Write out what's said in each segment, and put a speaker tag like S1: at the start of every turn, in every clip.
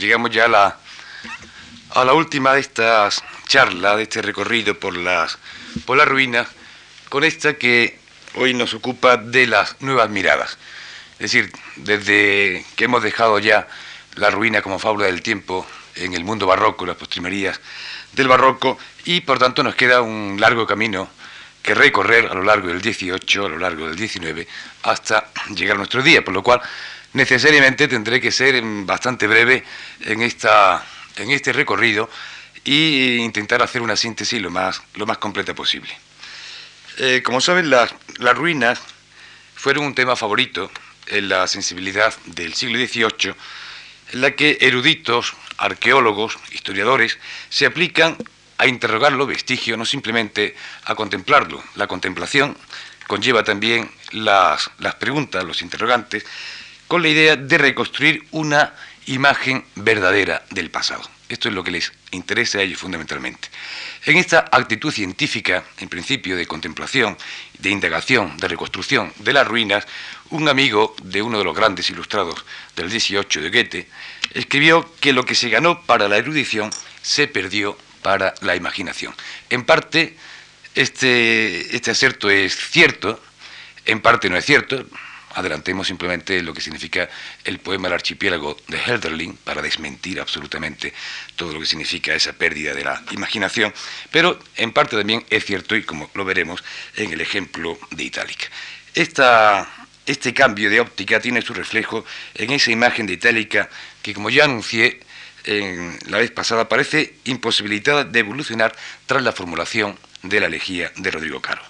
S1: llegamos ya a la, a la última de estas charlas, de este recorrido por las, por las ruinas, con esta que hoy nos ocupa de las nuevas miradas. Es decir, desde que hemos dejado ya la ruina como fábula del tiempo en el mundo barroco, las postrimerías del barroco, y por tanto nos queda un largo camino que recorrer a lo largo del 18, a lo largo del 19, hasta llegar a nuestro día, por lo cual necesariamente tendré que ser bastante breve en, esta, en este recorrido e intentar hacer una síntesis lo más, lo más completa posible. Eh, como saben, las, las ruinas fueron un tema favorito en la sensibilidad del siglo XVIII, en la que eruditos, arqueólogos, historiadores se aplican a interrogar lo vestigio, no simplemente a contemplarlo. La contemplación conlleva también las, las preguntas, los interrogantes, con la idea de reconstruir una imagen verdadera del pasado. Esto es lo que les interesa a ellos fundamentalmente. En esta actitud científica, en principio de contemplación, de indagación, de reconstrucción de las ruinas, un amigo de uno de los grandes ilustrados del 18 de Goethe escribió que lo que se ganó para la erudición se perdió para la imaginación. En parte, este, este acerto es cierto, en parte no es cierto, adelantemos simplemente lo que significa el poema El archipiélago de Helderling para desmentir absolutamente todo lo que significa esa pérdida de la imaginación, pero en parte también es cierto, y como lo veremos en el ejemplo de Itálica. este cambio de óptica tiene su reflejo en esa imagen de Itálica que, como ya anuncié en la vez pasada, parece imposibilitada de evolucionar tras la formulación de la elegía de Rodrigo Caro.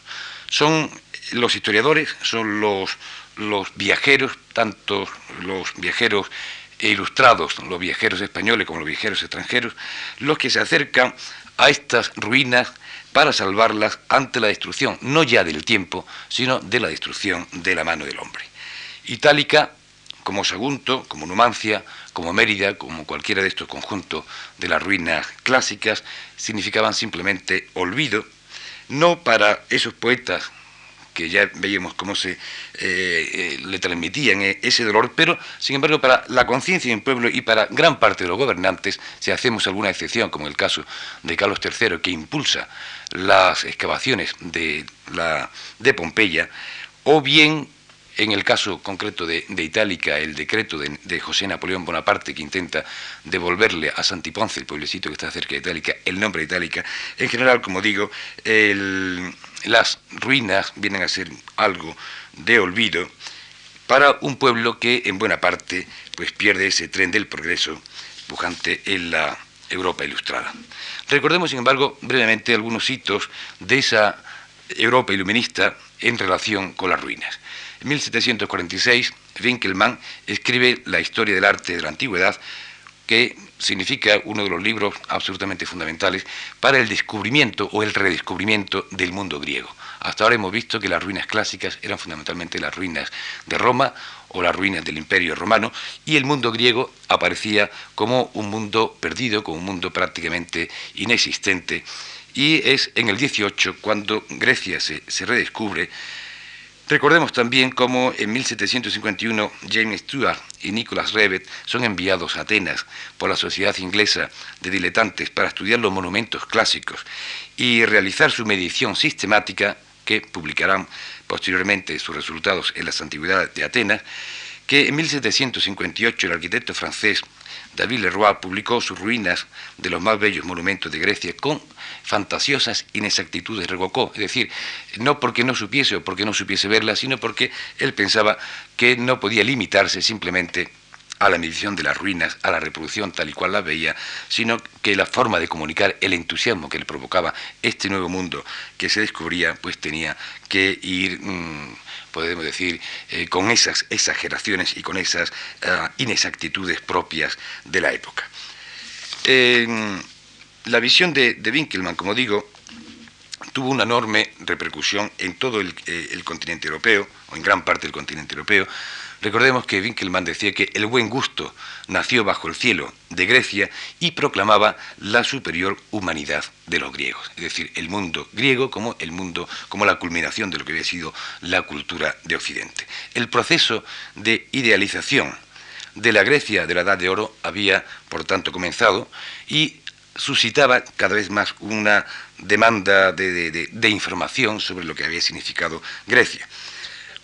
S1: Son los historiadores, son los los viajeros, tanto los viajeros ilustrados, los viajeros españoles como los viajeros extranjeros, los que se acercan a estas ruinas para salvarlas ante la destrucción, no ya del tiempo, sino de la destrucción de la mano del hombre. Itálica, como Sagunto, como Numancia, como Mérida, como cualquiera de estos conjuntos de las ruinas clásicas, significaban simplemente olvido, no para esos poetas que ya veíamos cómo se eh, eh, le transmitían e-, ese dolor, pero sin embargo para la conciencia del pueblo y para gran parte de los gobernantes, si hacemos alguna excepción, como el caso de Carlos III, que impulsa las excavaciones de, la, de Pompeya, o bien en el caso concreto de, Itálica, el decreto de, José Napoleón Bonaparte que intenta devolverle a Santiponce, el pueblecito que está cerca de Itálica, el nombre de Itálica, en general, como digo, las ruinas vienen a ser algo de olvido para un pueblo que en buena parte pues, pierde ese tren del progreso pujante en la Europa ilustrada. Recordemos, sin embargo, brevemente algunos hitos de esa Europa iluminista en relación con las ruinas. En 1746, Winkelmann escribe La historia del arte de la antigüedad, que significa uno de los libros absolutamente fundamentales para el descubrimiento o el redescubrimiento del mundo griego. Hasta ahora hemos visto que las ruinas clásicas eran fundamentalmente las ruinas de Roma o las ruinas del Imperio Romano y el mundo griego aparecía como un mundo perdido, como un mundo prácticamente inexistente. Y es en el 18 cuando Grecia se, se redescubre Recordemos también cómo en 1751 James Stewart y Nicholas Revet son enviados a Atenas por la Sociedad Inglesa de Diletantes para estudiar los monumentos clásicos y realizar su medición sistemática, que publicarán posteriormente sus resultados en las Antigüedades de Atenas, que en 1758 el arquitecto francés David Leroy publicó sus ruinas de los más bellos monumentos de Grecia con fantasiosas inexactitudes, revocó, es decir, no porque no supiese o porque no supiese verlas, sino porque él pensaba que no podía limitarse simplemente a la medición de las ruinas, a la reproducción tal y cual la veía, sino que la forma de comunicar el entusiasmo que le provocaba este nuevo mundo que se descubría, pues tenía que ir... Mm, podemos decir, eh, con esas exageraciones y con esas ah, inexactitudes propias de la época. la visión de, de, Winkelmann, como digo, tuvo una enorme repercusión en todo el, eh, el continente europeo, o en gran parte del continente europeo, Recordemos que Winkelmann decía que el buen gusto nació bajo el cielo de Grecia y proclamaba la superior humanidad de los griegos, es decir, el mundo griego como el mundo como la culminación de lo que había sido la cultura de Occidente. El proceso de idealización de la Grecia de la Edad de Oro había, por tanto, comenzado y suscitaba cada vez más una demanda de, información sobre lo que había significado Grecia.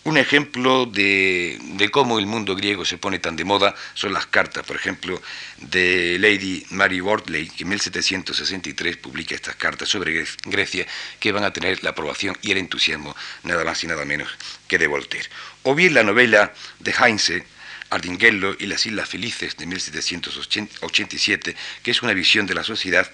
S1: Un ejemplo de, cómo el mundo griego se pone tan de moda son las cartas, por ejemplo, de Lady Mary Wortley, que en 1763 publica estas cartas sobre Grecia que van a tener la aprobación y el entusiasmo nada más y nada menos que de Voltaire. O bien la novela de Heinze, Ardinghello y las Islas Felices de 1787, que es una visión de la sociedad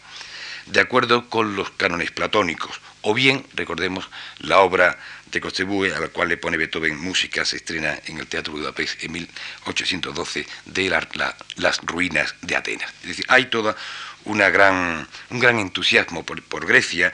S1: de acuerdo con los cánones platónicos, o bien, recordemos, la obra de Kotzebue, a la cual le pone Beethoven música, se estrena en el Teatro Budapest en 1812, de las ruinas de Atenas. Es decir, hay toda una gran, un gran entusiasmo por, por Grecia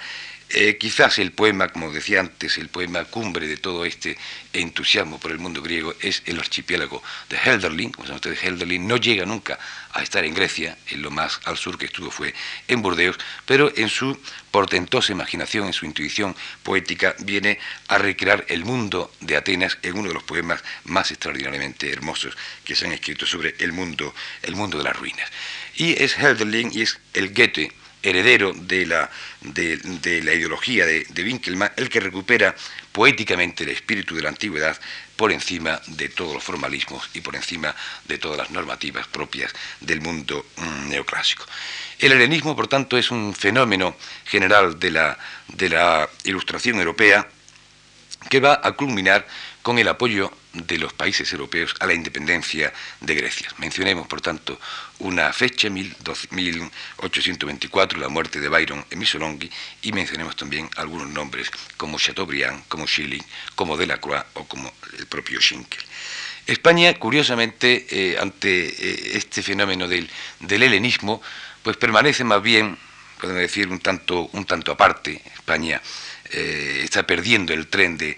S1: eh, quizás el poema, como decía antes, el poema cumbre de todo este entusiasmo por el mundo griego es el archipiélago de Helderlin. Como saben ustedes, Helderlin no llega nunca a estar en Grecia, en lo más al sur que estuvo fue en Burdeos, pero en su portentosa imaginación, en su intuición poética, viene a recrear el mundo de Atenas en uno de los poemas más extraordinariamente hermosos que se han escrito sobre el mundo, el mundo de las ruinas. Y es Helderlin y es el Goethe heredero de la, de, la ideología de, de, Winkelmann, el que recupera poéticamente el espíritu de la antigüedad por encima de todos los formalismos y por encima de todas las normativas propias del mundo mm, neoclásico. El helenismo, por tanto, es un fenómeno general de la, de la ilustración europea que va a culminar con el apoyo de los países europeos a la independencia de Grecia. Mencionemos, por tanto, una fecha, 1824, la muerte de Byron en Missolonghi, y mencionemos también algunos nombres como Chateaubriand, como Schilling, como Delacroix o como el propio Schinkel. España, curiosamente, eh, ante eh, este fenómeno del, del helenismo, pues permanece más bien, podemos decir, un tanto, un tanto aparte. España eh, está perdiendo el tren de,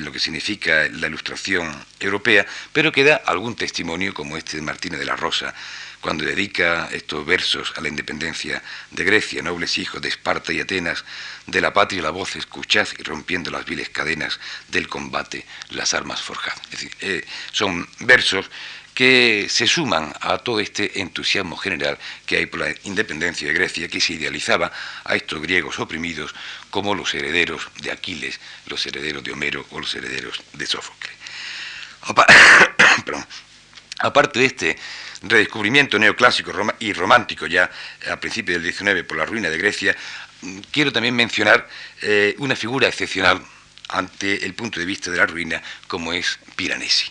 S1: lo que significa la ilustración europea, pero queda algún testimonio como este de Martínez de la Rosa, cuando dedica estos versos a la independencia de Grecia, nobles hijos de Esparta y Atenas, de la patria la voz escuchad y rompiendo las viles cadenas del combate las armas forjadas. Es decir, eh, son versos que se suman a todo este entusiasmo general que hay por la independencia de Grecia, que se idealizaba a estos griegos oprimidos como los herederos de Aquiles, los herederos de Homero o los herederos de Sófocles. Aparte de este redescubrimiento neoclásico y romántico ya a principios del XIX por la ruina de Grecia, quiero también mencionar eh, una figura excepcional ante el punto de vista de la ruina como es Piranesi.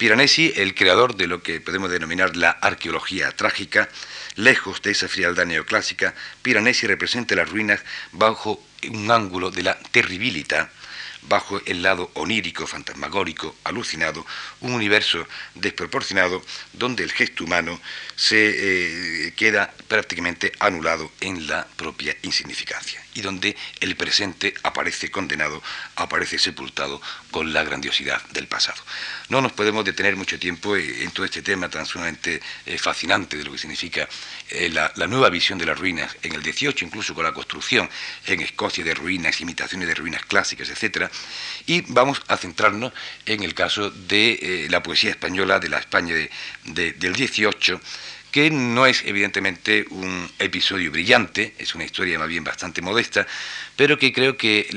S1: Piranesi, el creador de lo que podemos denominar la arqueología trágica, lejos de esa frialdad neoclásica, Piranesi representa las ruinas bajo un ángulo de la terribilidad bajo el lado onírico, fantasmagórico, alucinado, un universo desproporcionado donde el gesto humano se eh, queda prácticamente anulado en la propia insignificancia y donde el presente aparece condenado, aparece sepultado con la grandiosidad del pasado. No nos podemos detener mucho tiempo en todo este tema tan sumamente eh, fascinante de lo que significa eh, la, nueva visión de las ruinas en el 18, incluso con la construcción en Escocia de ruinas, imitaciones de ruinas clásicas, etc. Y vamos a centrarnos en el caso de eh, la poesía española de la España del 18, que no es evidentemente un episodio brillante, es una historia más bien bastante modesta, pero que creo que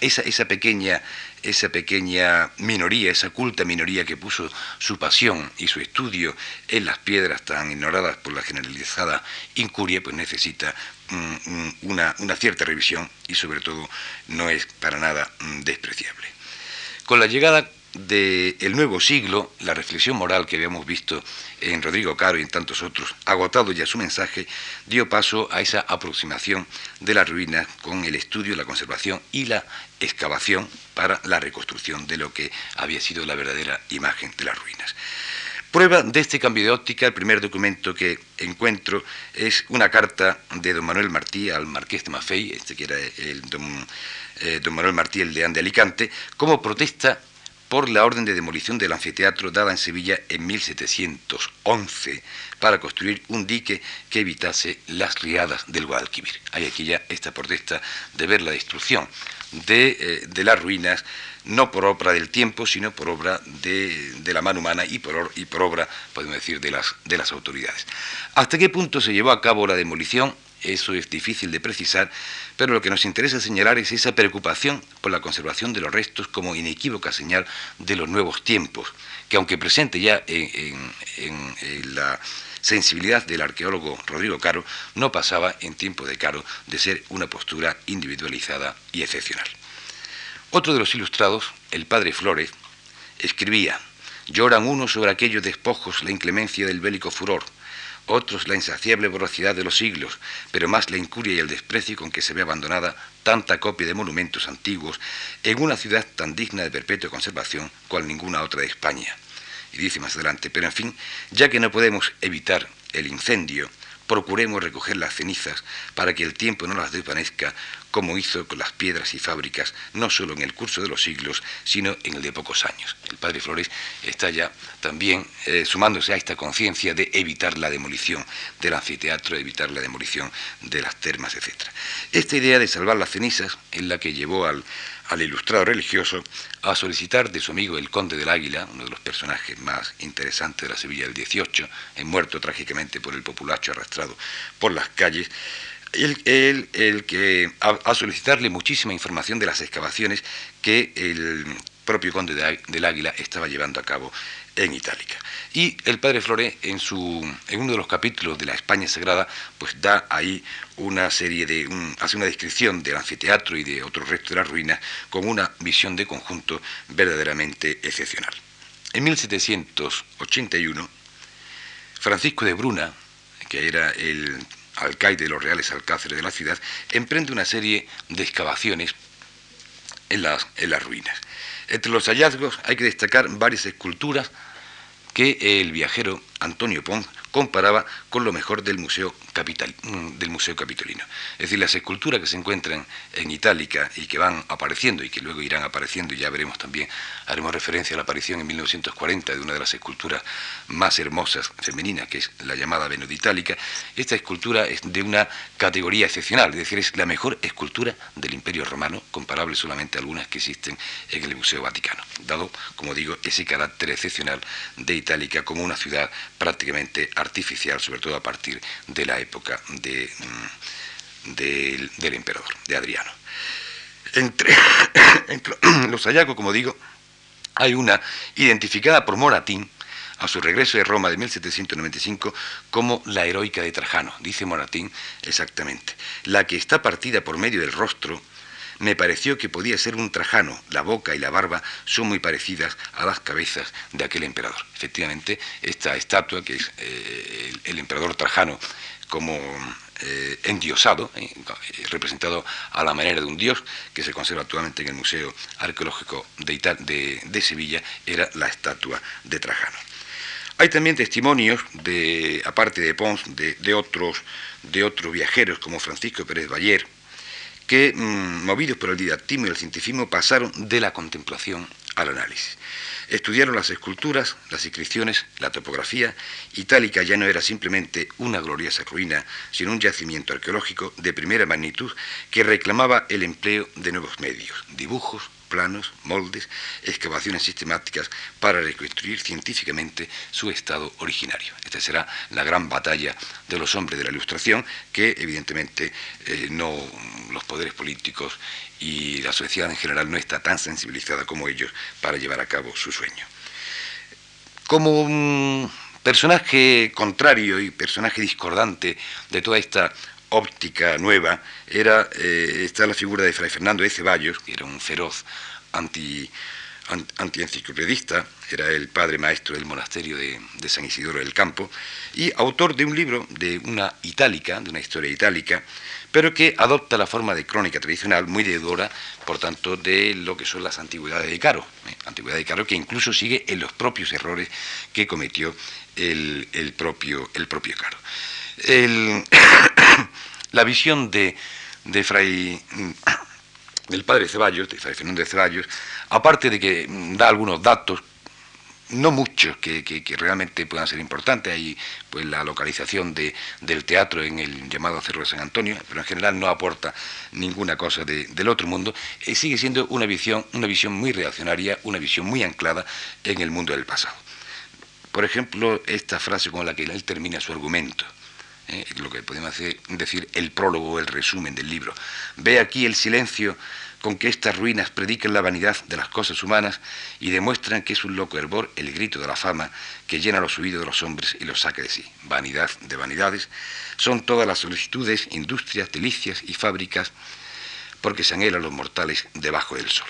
S1: esa, esa, pequeña, esa pequeña minoría, esa culta minoría que puso su pasión y su estudio en las piedras tan ignoradas por la generalizada incuria, pues necesita una, cierta revisión y sobre todo no es para nada mm, despreciable. Con la llegada del nuevo siglo, la reflexión moral que habíamos visto en Rodrigo Caro y en tantos otros, agotado ya su mensaje, dio paso a esa aproximación de las ruinas con el estudio, la conservación y la excavación para la reconstrucción de lo que había sido la verdadera imagen de las ruinas. Prueba de este cambio de óptica, el primer documento que encuentro es una carta de don Manuel Martí al marqués de Maffei, este que era el don, eh, don Manuel Martí, el de Alicante, como protesta por la orden de demolición del anfiteatro dada en Sevilla en 1711 para construir un dique que evitase las riadas del Guadalquivir. Hay aquí ya esta protesta de ver la destrucción de, de las ruinas no por obra del tiempo, sino por obra de, la mano humana y por, obra, podemos decir, de de las autoridades. ¿Hasta qué punto se llevó a cabo la demolición? Eso es difícil de precisar, pero lo que nos interesa señalar es esa preocupación por la conservación de los restos como inequívoca señal de los nuevos tiempos, que aunque presente ya en, la sensibilidad del arqueólogo Rodrigo Caro, no pasaba en tiempo de Caro de ser una postura individualizada y excepcional. Otro de los ilustrados, el padre Flores, escribía, lloran unos sobre aquellos despojos la inclemencia del bélico furor, otros la insaciable voracidad de los siglos, pero más la incuria y el desprecio con que se ve abandonada tanta copia de monumentos antiguos en una ciudad tan digna de perpetua conservación cual ninguna otra de España. Y dice más adelante, pero en fin, ya que no podemos evitar el incendio, procuremos recoger las cenizas para que el tiempo no las desvanezca como hizo con las piedras y fábricas, no solo en el curso de los siglos, sino en el de pocos años. El padre Flores está ya también eh, sumándose a esta conciencia de evitar la demolición del anfiteatro, evitar la demolición de las termas, etc. Esta idea de salvar las cenizas es la que llevó al, al ilustrado religioso a solicitar de su amigo el conde del Águila, uno de los personajes más interesantes de la Sevilla del XVIII, muerto trágicamente por el populacho arrastrado por las calles, el, el, que a, solicitarle muchísima información de las excavaciones que el propio conde del Águila estaba llevando a cabo en Itálica. Y el padre Flore, en, su, en uno de los capítulos de la España Sagrada, pues da ahí una serie de, hace una descripción del anfiteatro y de otros restos de las ruinas con una visión de conjunto verdaderamente excepcional. En 1781, Francisco de Bruna, que era el alcaide de los reales alcáceres de la ciudad, emprende una serie de excavaciones en las, en las ruinas. Entre los hallazgos hay que destacar varias esculturas que el viajero Antonio Pons comparaba con lo mejor del Museo, Capital, mm, del Museo Capitolino. Es decir, las esculturas que se encuentran en Itálica y que van apareciendo y que luego irán apareciendo, y ya veremos también, haremos referencia a la aparición en 1940 de una de las esculturas más hermosas femeninas, que es la llamada Venus Itálica. Esta escultura es de una categoría excepcional, es decir, es la mejor escultura del Imperio Romano, comparable solamente a algunas que existen en el Museo Vaticano, dado, como digo, ese carácter excepcional de Itálica como una ciudad prácticamente artificial, sobre todo a partir de la época de, mm, del emperador, de Adriano. Entre, los hallazgos, como digo, hay una identificada por Moratín a su regreso de Roma de 1795 como la heroica de Trajano, dice Moratín exactamente, la que está partida por medio del rostro me pareció que podía ser un Trajano. La boca y la barba son muy parecidas a las cabezas de aquel emperador. Efectivamente, esta estatua, que es eh, el, emperador Trajano como eh, endiosado, eh, representado a la manera de un dios, que se conserva actualmente en el Museo Arqueológico de, de, Sevilla, era la estatua de Trajano. Hay también testimonios, aparte de Pons, de, otros, de otros viajeros como Francisco Pérez Bayer, que, mm, movidos por el didactismo y el cientifismo, pasaron de la contemplación al análisis. Estudiaron las esculturas, las inscripciones, la topografía. Itálica ya no era simplemente una gloriosa ruina, sino un yacimiento arqueológico de primera magnitud que reclamaba el empleo de nuevos medios, dibujos, planos, moldes, excavaciones sistemáticas para reconstruir científicamente su estado originario. Esta será la gran batalla de los hombres de la Ilustración, que evidentemente eh, no los poderes políticos y la sociedad en general no está tan sensibilizada como ellos para llevar a cabo su sueño. Como personaje contrario y personaje discordante de toda esta óptica nueva era eh, está la figura de Fray Fernando de Ceballos, que era un feroz anti, antienciclopedista, era el padre maestro del monasterio de, de, San Isidoro del Campo, y autor de un libro de una itálica, de una historia itálica, pero que adopta la forma de crónica tradicional, muy deudora, por tanto, de lo que son las antigüedades de Caro, ¿eh? antigüedad de Caro que incluso sigue en los propios errores que cometió el, el propio, el propio Caro. La visión de, de Fray del padre Ceballos, de Fray Fernando de Ceballos, aparte de que da algunos datos no muchos que, realmente puedan ser importantes. Hay pues la localización de, del teatro en el llamado Cerro de San Antonio, pero en general no aporta ninguna cosa del otro mundo. Eh, sigue siendo una visión, una visión muy reaccionaria, una visión muy anclada en el mundo del pasado. Por ejemplo, esta frase con la que él termina su argumento. Eh, lo que podemos decir el prólogo, el resumen del libro. Ve aquí el silencio con que estas ruinas predican la vanidad de las cosas humanas y demuestran que es un loco hervor el grito de la fama que llena los oídos de los hombres y los saca de sí. Vanidad de vanidades son todas las solicitudes, industrias, delicias y fábricas porque se anhelan los mortales debajo del sol.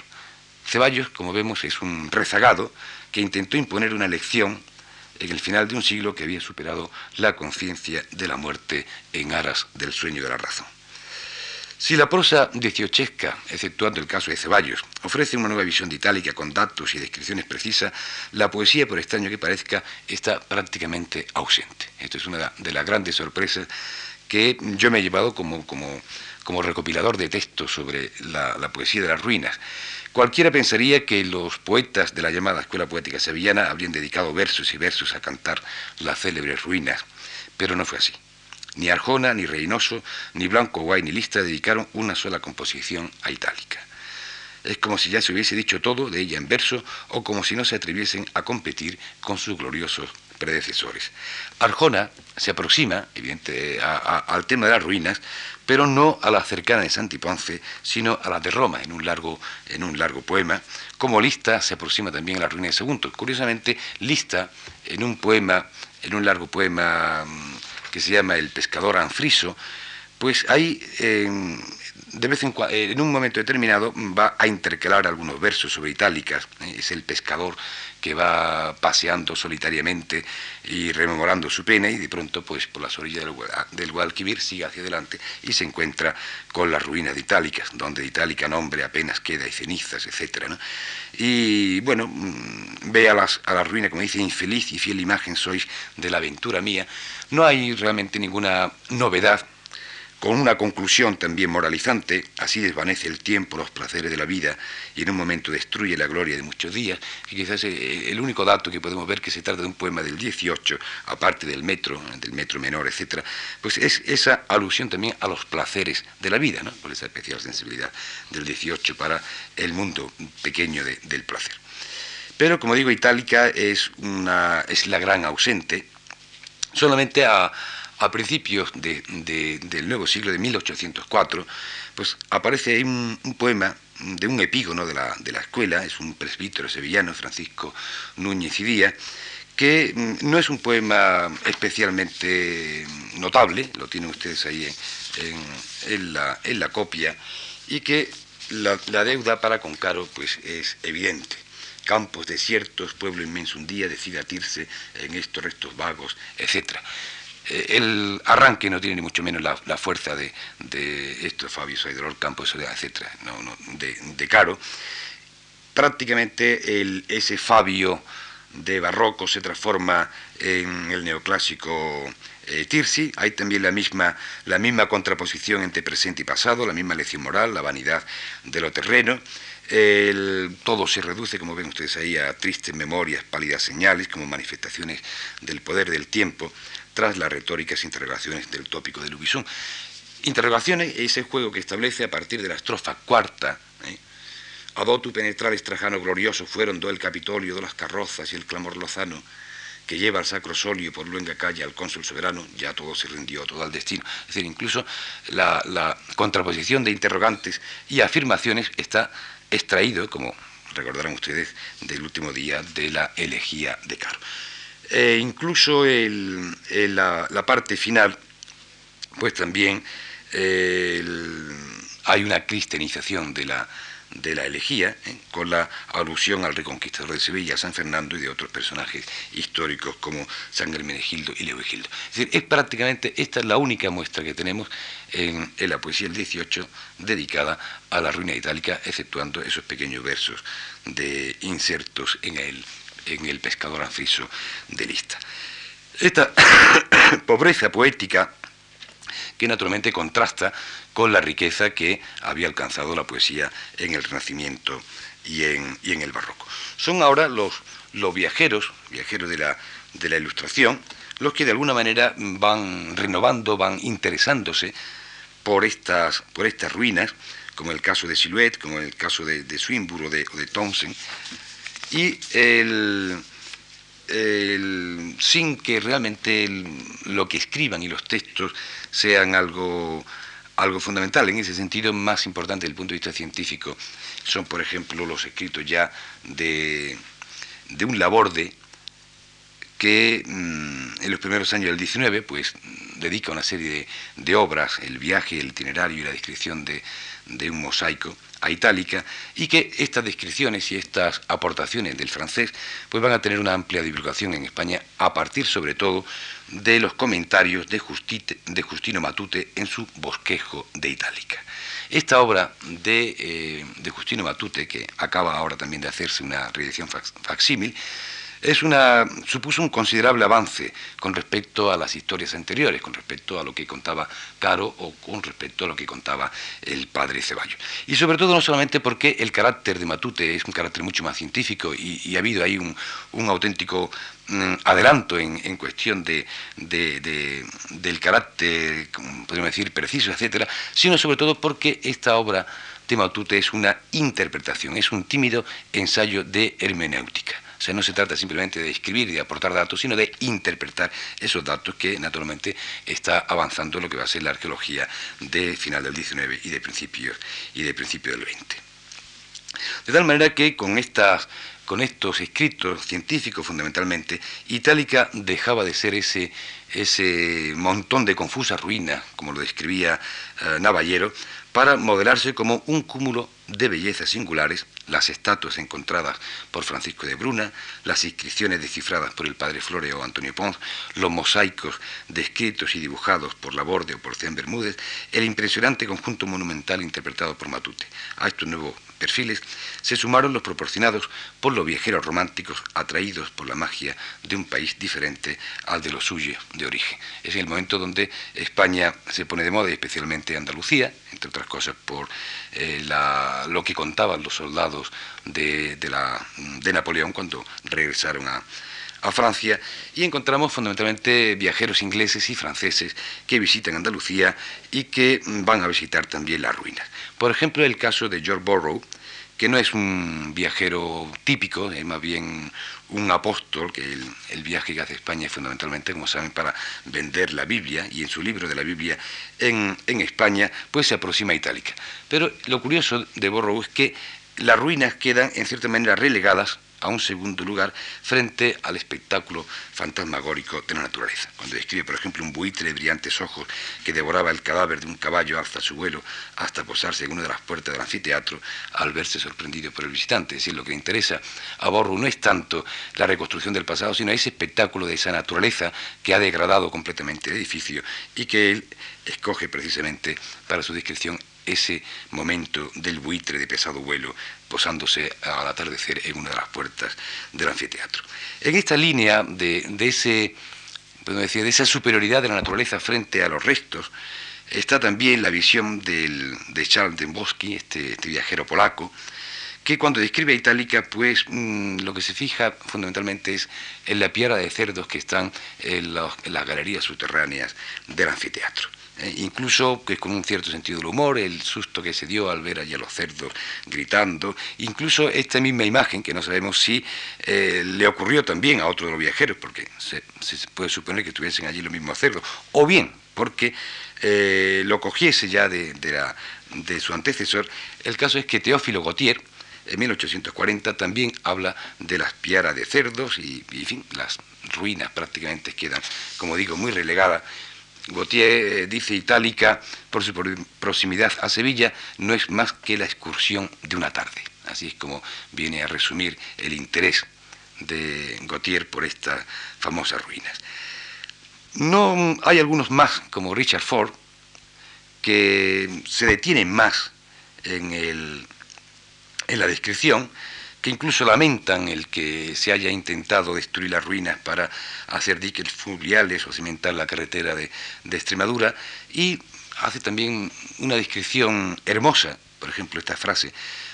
S1: Ceballos, como vemos, es un rezagado que intentó imponer una lección en el final de un siglo que había superado la conciencia de la muerte en aras del sueño de la razón. Si la prosa dieciochesca, exceptuando el caso de Ceballos, ofrece una nueva visión de Itálica con datos y descripciones precisas, la poesía, por extraño que parezca, está prácticamente ausente. Esto es una de las grandes sorpresas que yo me he llevado como, como, recopilador de textos sobre la poesía de las ruinas. Cualquiera pensaría que los poetas de la llamada Escuela Poética Sevillana habrían dedicado versos y versos a cantar las célebres ruinas, pero no fue así. Ni Arjona, ni Reynoso, ni Blanco Guay, ni Lista dedicaron una sola composición a Itálica. Es como si ya se hubiese dicho todo de ella en verso o como si no se atreviesen a competir con sus gloriosos predecesores. Arjona se aproxima, evidente, al tema de las ruinas, pero no a la cercana de Santiponce, sino a la de Roma, en un largo, en un largo poema. Como Lista se aproxima también a la ruina de Segundo. Curiosamente, Lista, en un poema, en un largo poema mm, que se llama El pescador anfriso, pues ahí de vez en cuando, en un momento determinado va a intercalar algunos versos sobre itálicas, ¿eh? es el pescador que va paseando solitariamente y rememorando su pena y de pronto pues por las orillas del, Guadalquivir sigue hacia adelante y se encuentra con las ruinas de Itálicas, donde de Itálica nombre apenas queda y cenizas, etc. Y bueno, mm, ve a las, a las ruinas como dice, infeliz y fiel imagen sois de la aventura mía. No hay realmente ninguna novedad con una conclusión también moralizante, así desvanece el tiempo, los placeres de la vida y en un momento destruye la gloria de muchos días, que quizás eh, el único dato que podemos ver que se trata de un poema del 18, aparte del metro, del metro menor, etc., pues es esa alusión también a los placeres de la vida, ¿no? por esa especial sensibilidad del 18 para el mundo pequeño del placer. Pero, como digo, Itálica es, una, es la gran ausente, solamente a a principios del nuevo siglo de 1804, pues aparece ahí un, poema de un epígono de la, de la, escuela, es un presbítero sevillano, Francisco Núñez y Díaz, que mm, no es un poema especialmente notable, lo tienen ustedes ahí en, la, en la, copia, y que la, deuda para con Caro pues, es evidente. Campos desiertos, pueblo inmenso un día decide atirse en estos restos vagos, etcétera. El arranque no tiene ni mucho menos la, fuerza de, esto, Fabio Saidrol, Campos, etc., de, Caro. Prácticamente ese Fabio de barroco se transforma en el neoclásico eh, Tirsi. Hay también la misma, la misma contraposición entre presente y pasado, la misma lección moral, la vanidad de lo terreno. todo se reduce, como ven ustedes ahí, a tristes memorias, pálidas señales, como manifestaciones del poder del tiempo tras las retóricas interrogaciones del tópico de Lubisón. Interrogaciones es el juego que establece a partir de la estrofa cuarta. ¿eh? Adotu penetrar estrajano glorioso fueron do el Capitolio, de las carrozas y el clamor lozano que lleva al sacro solio por luenga calle al cónsul soberano, ya todo se rindió, todo al destino. Es decir, incluso la, contraposición de interrogantes y afirmaciones está extraído, como recordarán ustedes, del último día de la elegía de Caro. E incluso la, parte final, pues también hay una cristianización de la, elegía, ¿eh? con la alusión al reconquistador de Sevilla, San Fernando y de otros personajes históricos como San Germenegildo y Leovigildo. Es decir, es prácticamente, esta es la única muestra que tenemos en, en, la poesía del 18 dedicada a la ruina itálica, exceptuando esos pequeños versos de insertos en el en el pescador anfiso de Lista. Esta pobreza poética que naturalmente contrasta con la riqueza que había alcanzado la poesía en el Renacimiento y en, y en el Barroco. Son ahora los, los viajeros, viajeros de la, de la Ilustración, los que de alguna manera van renovando, van interesándose por estas, por estas ruinas, como el caso de Silhouette, como el caso de, de Swinburne o de, o de Townsend, y el, sin que realmente lo que escriban y los textos sean algo, algo fundamental. En ese sentido, más importante desde el punto de vista científico son, por ejemplo, los escritos ya de, de un Laborde que mm, en los primeros años del 19 pues, dedica una serie de, de obras, el viaje, el itinerario y la descripción de, de un mosaico a Itálica y que estas descripciones y estas aportaciones del francés pues van a tener una amplia divulgación en España a partir sobre todo de los comentarios de, Justino Matute en su Bosquejo de Itálica. Esta obra de, eh, de Justino Matute, que acaba ahora también de hacerse una reedición facsímil, es una, supuso un considerable avance con respecto a las historias anteriores, con respecto a lo que contaba Caro o con respecto a lo que contaba el padre Ceballos. Y sobre todo no solamente porque el carácter de Matute es un carácter mucho más científico y, ha habido ahí un, auténtico mm, adelanto en, cuestión de, del carácter, podríamos decir, preciso, etcétera, sino sobre todo porque esta obra de Matute es una interpretación, es un tímido ensayo de hermenéutica. O sea, no se trata simplemente de escribir y de aportar datos, sino de interpretar esos datos que naturalmente está avanzando lo que va a ser la arqueología de final del 19 y de principios y de principio del 20. De tal manera que con estas con estos escritos científicos fundamentalmente, Itálica dejaba de ser ese, ese montón de confusas ruinas, como lo describía eh, Navallero, para modelarse como un cúmulo de bellezas singulares, las estatuas encontradas por Francisco de Bruna, las inscripciones descifradas por el padre Floreo Antonio Pons, los mosaicos descritos y dibujados por Laborde o por Cén Bermúdez, el impresionante conjunto monumental interpretado por Matute. A estos nuevos perfiles se sumaron los proporcionados por los viajeros románticos atraídos por la magia de un país diferente al de lo suyo de origen. Es el momento donde España se pone de moda, especialmente Andalucía, entre otras cosas por eh, lo que contaban los soldados de Napoleón cuando regresaron a, a Francia y encontramos fundamentalmente viajeros ingleses y franceses que visitan Andalucía y que van a visitar también las ruinas. Por ejemplo, el caso de George Borrow, que no es un viajero típico, es más bien un apóstol, que el, viaje que hace España es fundamentalmente, como saben, para vender la Biblia, y en su libro de la Biblia en, España, pues se aproxima a Itálica. Pero lo curioso de Borrow es que las ruinas quedan en cierta manera relegadas a un segundo lugar frente al espectáculo fantasmagórico de la naturaleza. Cuando describe, por ejemplo, un buitre de brillantes ojos que devoraba el cadáver de un caballo hasta su vuelo, hasta posarse en una de las puertas del anfiteatro, al verse sorprendido por el visitante. Es decir, lo que le interesa a Borro no es tanto la reconstrucción del pasado, sino ese espectáculo de esa naturaleza que ha degradado completamente el edificio y que él escoge precisamente para su descripción ese momento del buitre de pesado vuelo posándose al atardecer en una de las puertas del anfiteatro. En esta línea de, ese, decir, de esa superioridad de la naturaleza frente a los restos, está también la visión de Charles Dembowski, este, este, viajero polaco, que cuando describe a Itálica, pues mm, lo que se fija fundamentalmente es en la piedra de cerdos que están en las galerías subterráneas del anfiteatro. Eh, incluso que con un cierto sentido del humor, el susto que se dio al ver allí a los cerdos gritando, incluso esta misma imagen, que no sabemos si eh, le ocurrió también a otro de los viajeros, porque se, puede suponer que estuviesen allí los mismos cerdos, o bien porque eh, lo cogiese ya de, de su antecesor. El caso es que Teófilo Gautier, en 1840 también habla de las piaras de cerdos y, y, en fin, las ruinas prácticamente quedan, como digo, muy relegadas Gautier eh, dice Itálica, por su proximidad a Sevilla, no es más que la excursión de una tarde. Así es como viene a resumir el interés de Gautier por estas famosas ruinas. No hay algunos más, como Richard Ford, que se detienen más en, en la descripción, que incluso lamentan el que se haya intentado destruir las ruinas para hacer diques fluviales o cimentar la carretera de, Extremadura, y hace también una descripción hermosa, por ejemplo, esta frase,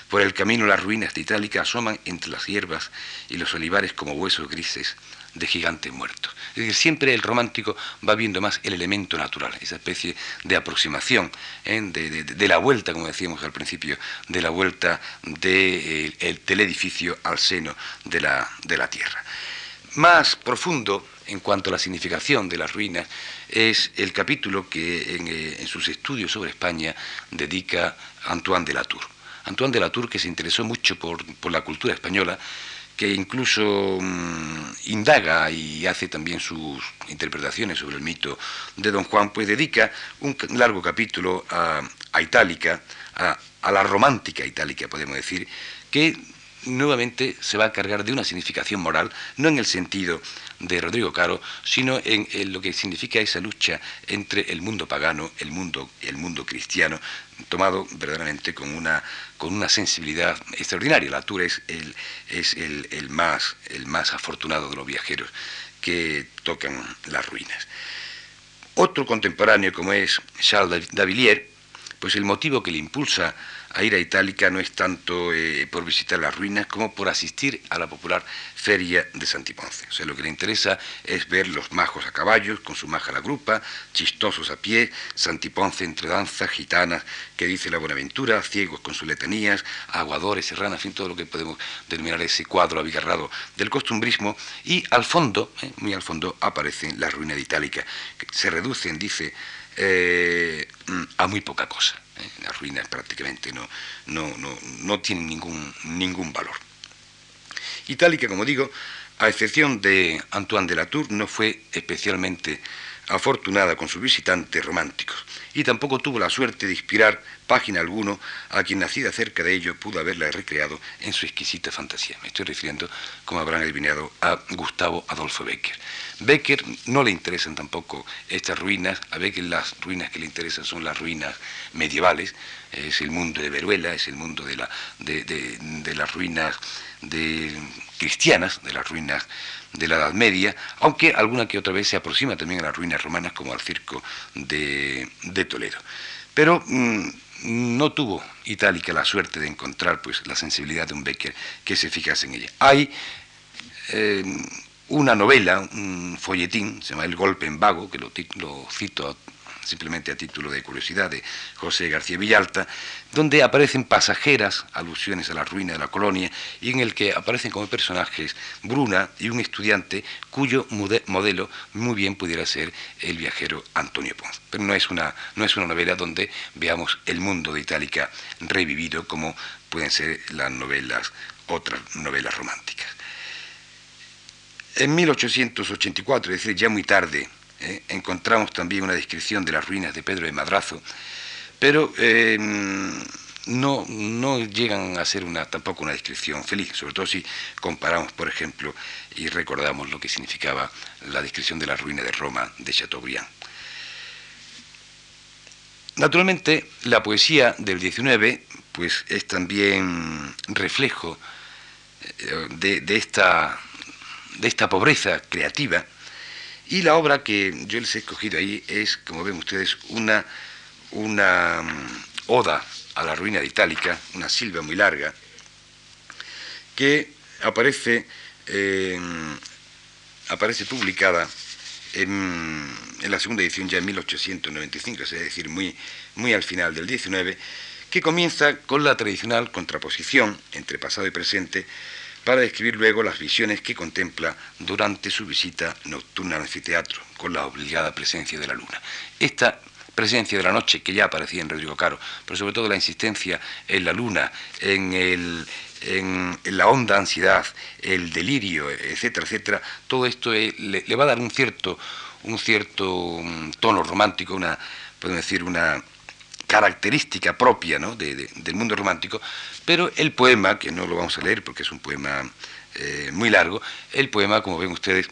S1: Por el camino las ruinas de Itálica asoman entre las hierbas y los olivares como huesos grises de gigantes muertos. Es decir, siempre el romántico va viendo más el elemento natural, esa especie de aproximación, ¿eh? de, la vuelta, como decíamos al principio, de la vuelta del edificio al seno de la, de la tierra. Más profundo en cuanto a la significación de las ruinas es el capítulo que en, eh, sus estudios sobre España dedica Antoine de Latour. Antoine de Latour, que se interesó mucho por, por la cultura española, que incluso mm, indaga y hace también sus interpretaciones sobre el mito de Don Juan, pues dedica un largo capítulo a, Itálica, a, la romántica itálica, podemos decir, que nuevamente se va a cargar de una significación moral, no en el sentido de Rodrigo Caro, sino en, lo que significa esa lucha entre el mundo pagano, el mundo, el mundo cristiano, tomado verdaderamente con una, con una sensibilidad extraordinaria. La Tour es, el, es el, más, el más afortunado de los viajeros que tocan las ruinas. Otro contemporáneo como es Charles Davilliers, pues el motivo que le impulsa a ir a Itálica no es tanto eh, por visitar las ruinas como por asistir a la popular feria de Santiponce. O sea, lo que le interesa es ver los majos a caballos, con su maja a la grupa, chistosos a pie, Santiponce entre danzas, gitanas, que dice la Buenaventura, ciegos con sus letanías, aguadores, serranas, en fin, todo lo que podemos denominar ese cuadro abigarrado del costumbrismo. Y al fondo, eh, muy al fondo, aparecen las ruinas de Itálica, que se reducen, dice, eh, a muy poca cosa. Las ruinas prácticamente no, no, no, tienen ningún, ningún valor. Itálica, como digo, a excepción de Antoine de Latour, no fue especialmente afortunada con sus visitantes románticos, y tampoco tuvo la suerte de inspirar página alguno a quien nacida cerca de ello pudo haberla recreado en su exquisita fantasía. Me estoy refiriendo, como habrán adivinado, a Gustavo Adolfo Becker. Becker no le interesan tampoco estas ruinas, a Becker las ruinas que le interesan son las ruinas medievales, es el mundo de Veruela, es el mundo de, la, de, las ruinas cristianas, de las ruinas de la Edad Media, aunque alguna que otra vez se aproxima también a las ruinas romanas como al circo de, Toledo. Pero mm, no tuvo Itálica la suerte de encontrar pues, la sensibilidad de un Becker que se fijase en ella. Hay eh, una novela, un folletín, se llama El golpe en vago, que lo, cito simplemente a título de curiosidad, de José García Villalta, donde aparecen pasajeras alusiones a la ruina de la colonia y en el que aparecen como personajes Bruna y un estudiante cuyo modelo muy bien pudiera ser el viajero Antonio Pons. Pero no es una, no es una novela donde veamos el mundo de Itálica revivido como pueden ser las novelas, otras novelas románticas. En 1884, es decir, ya muy tarde, eh, encontramos también una descripción de las ruinas de Pedro de Madrazo, pero eh, no, no, llegan a ser una, tampoco una descripción feliz, sobre todo si comparamos, por ejemplo, y recordamos lo que significaba la descripción de la ruina de Roma de Chateaubriand. Naturalmente, la poesía del XIX pues, es también reflejo eh, de esta de esta pobreza creativa. Y la obra que yo les he escogido ahí es, como ven ustedes, una, una mm, oda a la ruina de Itálica, una silva muy larga, que aparece, aparece publicada en, en, la segunda edición ya en 1895, es decir, muy, muy al final del 19, que comienza con la tradicional contraposición entre pasado y presente para describir luego las visiones que contempla durante su visita nocturna al anfiteatro, con la obligada presencia de la luna. Esta presencia de la noche que ya aparecía en Rodrigo Caro, pero sobre todo la insistencia en la luna, en, el, en, la honda ansiedad, el delirio, etcétera, etcétera, todo esto le, va a dar un cierto, un cierto mm, tono romántico, una, podemos decir, una característica propia del mundo romántico, pero el poema, que no lo vamos a leer porque es un poema eh, muy largo, el poema, como ven ustedes,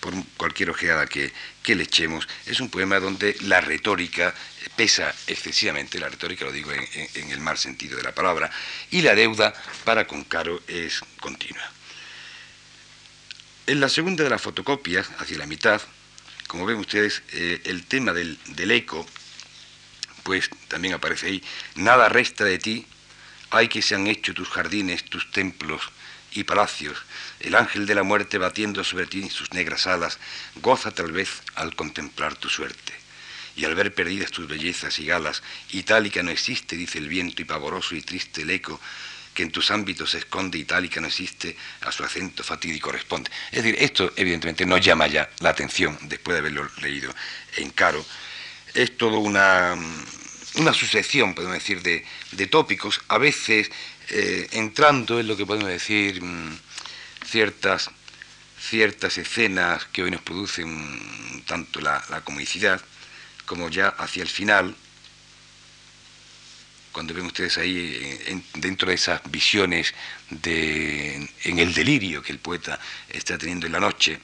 S1: por cualquier ojeada que, le echemos, es un poema donde la retórica pesa excesivamente, la retórica lo digo en, el mal sentido de la palabra, y la deuda para con Caro es continua. En la segunda de las fotocopias, hacia la mitad, como ven ustedes, eh, el tema del eco pues también aparece ahí, nada resta de ti, hay que se han hecho tus jardines, tus templos y palacios, el ángel de la muerte batiendo sobre ti sus negras alas, goza tal vez al contemplar tu suerte. Y al ver perdidas tus bellezas y galas, itálica no existe, dice el viento, y pavoroso y triste el eco, que en tus ámbitos se esconde, itálica no existe, a su acento fatídico responde. Es decir, esto evidentemente no llama ya la atención después de haberlo leído en Caro. Es todo una, una sucesión, podemos decir, de, tópicos, a veces eh, entrando en lo que podemos decir mm, ciertas, ciertas escenas que hoy nos producen tanto la, la comicidad, como ya hacia el final, cuando ven ustedes ahí dentro de esas visiones de, en el delirio que el poeta está teniendo en la noche,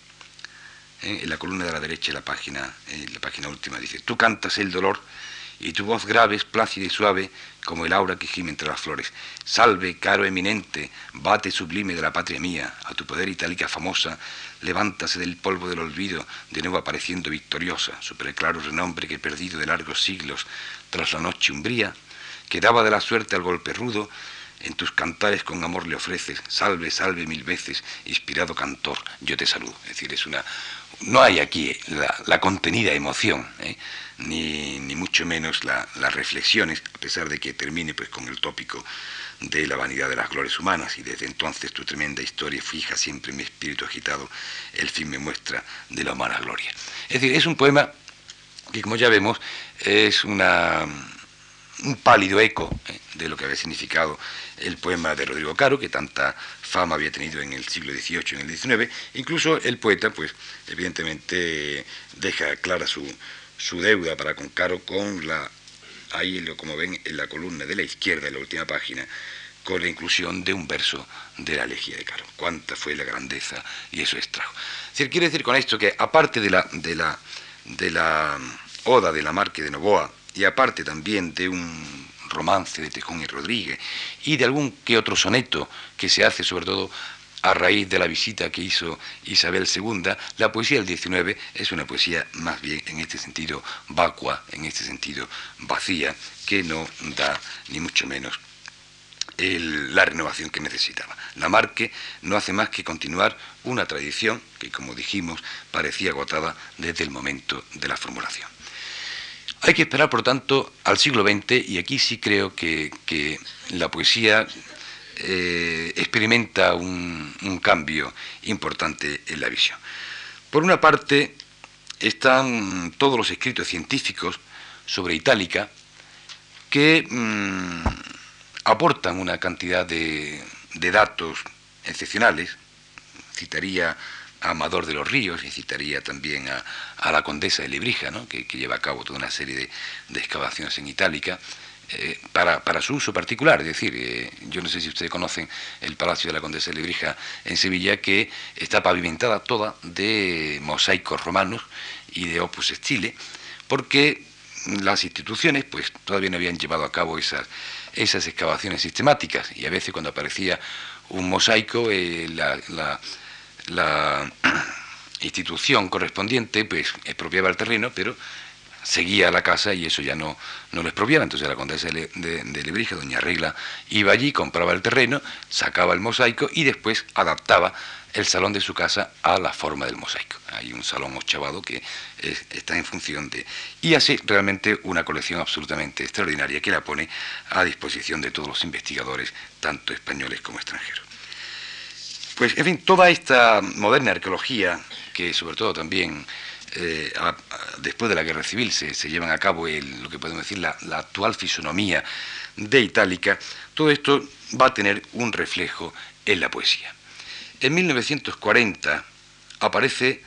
S1: ¿eh? en la columna de la derecha, la página, en la página última, dice, tú cantas el dolor y tu voz grave es plácida y suave como el aura que gime entre las flores. Salve, caro eminente, bate sublime de la patria mía, a tu poder itálica famosa, levántase del polvo del olvido, de nuevo apareciendo victoriosa, su preclaro renombre que perdido de largos siglos, tras la noche umbría, que daba de la suerte al golpe rudo, en tus cantares con amor le ofreces, salve, salve mil veces, inspirado cantor, yo te saludo. Es decir, es una, no hay aquí la, contenida emoción, ¿eh? ni, mucho menos las reflexiones, a pesar de que termine pues, con el tópico de la vanidad de las glorias humanas, y desde entonces tu tremenda historia fija siempre mi espíritu agitado, el fin me muestra de la humana gloria. Es decir, es un poema que, como ya vemos, es una, un pálido eco ¿eh? de lo que había significado el poema de Rodrigo Caro, que tanta fama había tenido en el siglo XVIII en el XIX. Incluso el poeta, pues, evidentemente deja clara su, su deuda para con Caro con la, ahí como ven en la columna de la izquierda, en la última página, con la inclusión de un verso de la elegía de Caro. Cuánta fue la grandeza y eso extrajo. decir, quiere decir con esto que aparte de la, de la, de la oda de la Marque de Novoa, y aparte también de un romance de Tejón y Rodríguez y de algún que otro soneto que se hace sobre todo a raíz de la visita que hizo Isabel II, la poesía del XIX es una poesía más bien en este sentido vacua, en este sentido vacía, que no da ni mucho menos la renovación que necesitaba. Lamarque no hace más que continuar una tradición que, como dijimos, parecía agotada desde el momento de la formulación. Hay que esperar, por tanto, al siglo XX y aquí sí creo que, la poesía eh, experimenta un, cambio importante en la visión. Por una parte, están todos los escritos científicos sobre Itálica que mm, aportan una cantidad de, de datos excepcionales. Citaría a Amador de los Ríos y citaría también a, la condesa de Librija, que, lleva a cabo toda una serie de, excavaciones en Itálica. Eh, para, su uso particular, es decir, eh, yo no sé si ustedes conocen el Palacio de la Condesa de Librija en Sevilla, que está pavimentada toda de mosaicos romanos y de opus stile, porque las instituciones pues todavía no habían llevado a cabo esas, esas excavaciones sistemáticas y a veces cuando aparecía un mosaico eh, la institución correspondiente pues expropiaba el terreno, pero seguía la casa y eso ya no, no lo expropiaba. Entonces la condesa de, de, Lebrija, doña Regla, iba allí, compraba el terreno, sacaba el mosaico y después adaptaba el salón de su casa a la forma del mosaico. Hay un salón ochavado que está en función de... Y así realmente una colección absolutamente extraordinaria que la pone a disposición de todos los investigadores, tanto españoles como extranjeros. Pues, en fin, toda esta moderna arqueología, que sobre todo también eh, después de la guerra civil se, llevan a cabo lo que podemos decir la, actual fisonomía de Itálica, todo esto va a tener un reflejo en la poesía. En 1940 aparece